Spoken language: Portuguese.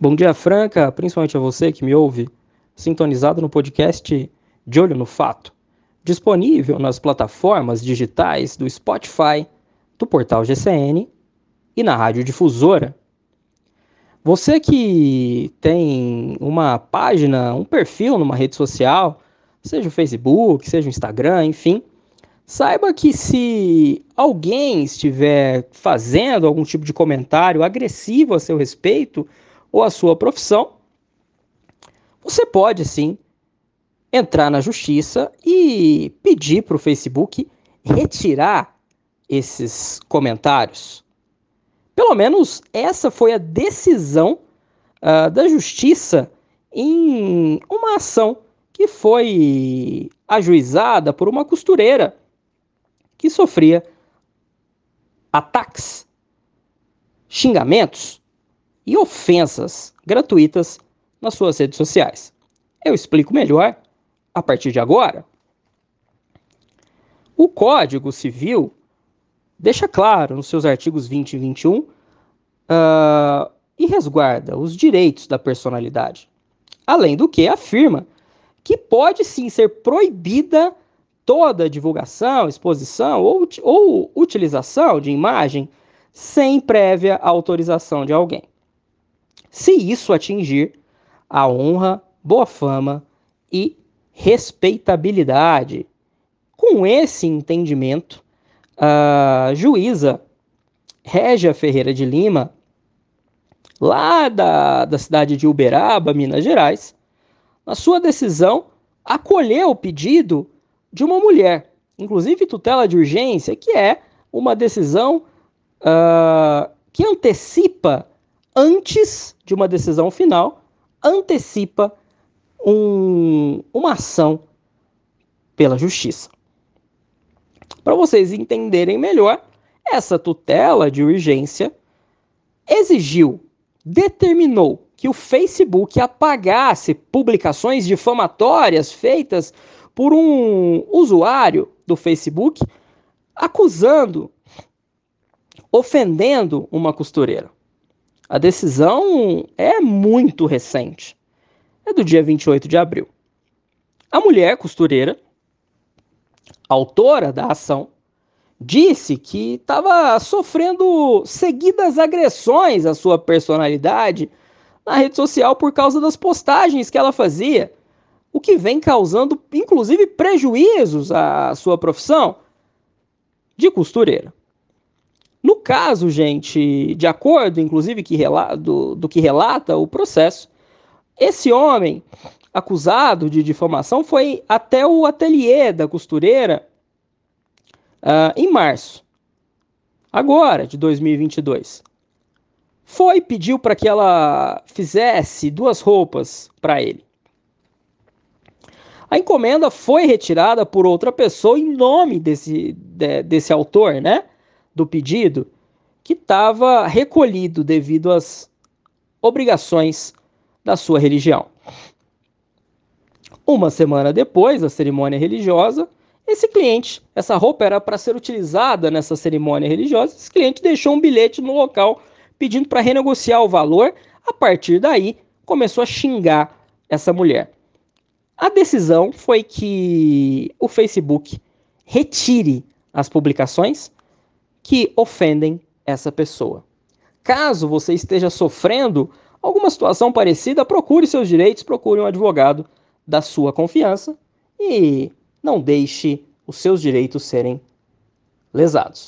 Bom dia, Franca, principalmente a você que me ouve, sintonizado no podcast De Olho no Fato, disponível nas plataformas digitais do Spotify, do portal GCN e na Rádio Difusora. Você que tem uma página, um perfil numa rede social, seja o Facebook, seja o Instagram, enfim, saiba que se alguém estiver fazendo algum tipo de comentário agressivo a seu respeito, ou a sua profissão, você pode sim entrar na justiça e pedir para o Facebook retirar esses comentários. Pelo menos essa foi a decisão uh, da justiça em uma ação que foi ajuizada por uma costureira que sofria ataques, xingamentos e ofensas gratuitas nas suas redes sociais. Eu explico melhor a partir de agora. O Código Civil deixa claro nos seus artigos 20 e 21 uh, ah, e resguarda os direitos da personalidade. Além do que, afirma que pode sim ser proibida toda divulgação, exposição ou, ou utilização de imagem sem prévia autorização de alguém se isso atingir a honra, boa fama e respeitabilidade. Com esse entendimento, a juíza Régia Ferreira de Lima, lá da, da cidade de Uberaba, Minas Gerais, na sua decisão, acolheu o pedido de uma mulher, inclusive tutela de urgência, que é uma decisão uh, que antecipa antes de uma decisão final, antecipa um, uma ação pela justiça. Para vocês entenderem melhor, essa tutela de urgência exigiu, determinou que o Facebook apagasse publicações difamatórias feitas por um usuário do Facebook acusando, ofendendo uma costureira. A decisão é muito recente. É do dia 28 de abril. A mulher costureira, autora da ação, disse que estava sofrendo seguidas agressões à sua personalidade na rede social por causa das postagens que ela fazia, o que vem causando inclusive prejuízos à sua profissão de costureira. No caso, gente, de acordo, inclusive, que do, do que relata o processo, esse homem acusado de difamação foi até o ateliê da costureira uh, em março, agora de 2022. Foi pediu para que ela fizesse duas roupas para ele. A encomenda foi retirada por outra pessoa em nome desse, de, desse autor, né? Do pedido que estava recolhido devido às obrigações da sua religião. Uma semana depois da cerimônia religiosa, esse cliente, essa roupa era para ser utilizada nessa cerimônia religiosa, esse cliente deixou um bilhete no local pedindo para renegociar o valor. A partir daí, começou a xingar essa mulher. A decisão foi que o Facebook retire as publicações que ofendem essa pessoa. Caso você esteja sofrendo alguma situação parecida, procure seus direitos, procure um advogado da sua confiança e não deixe os seus direitos serem lesados.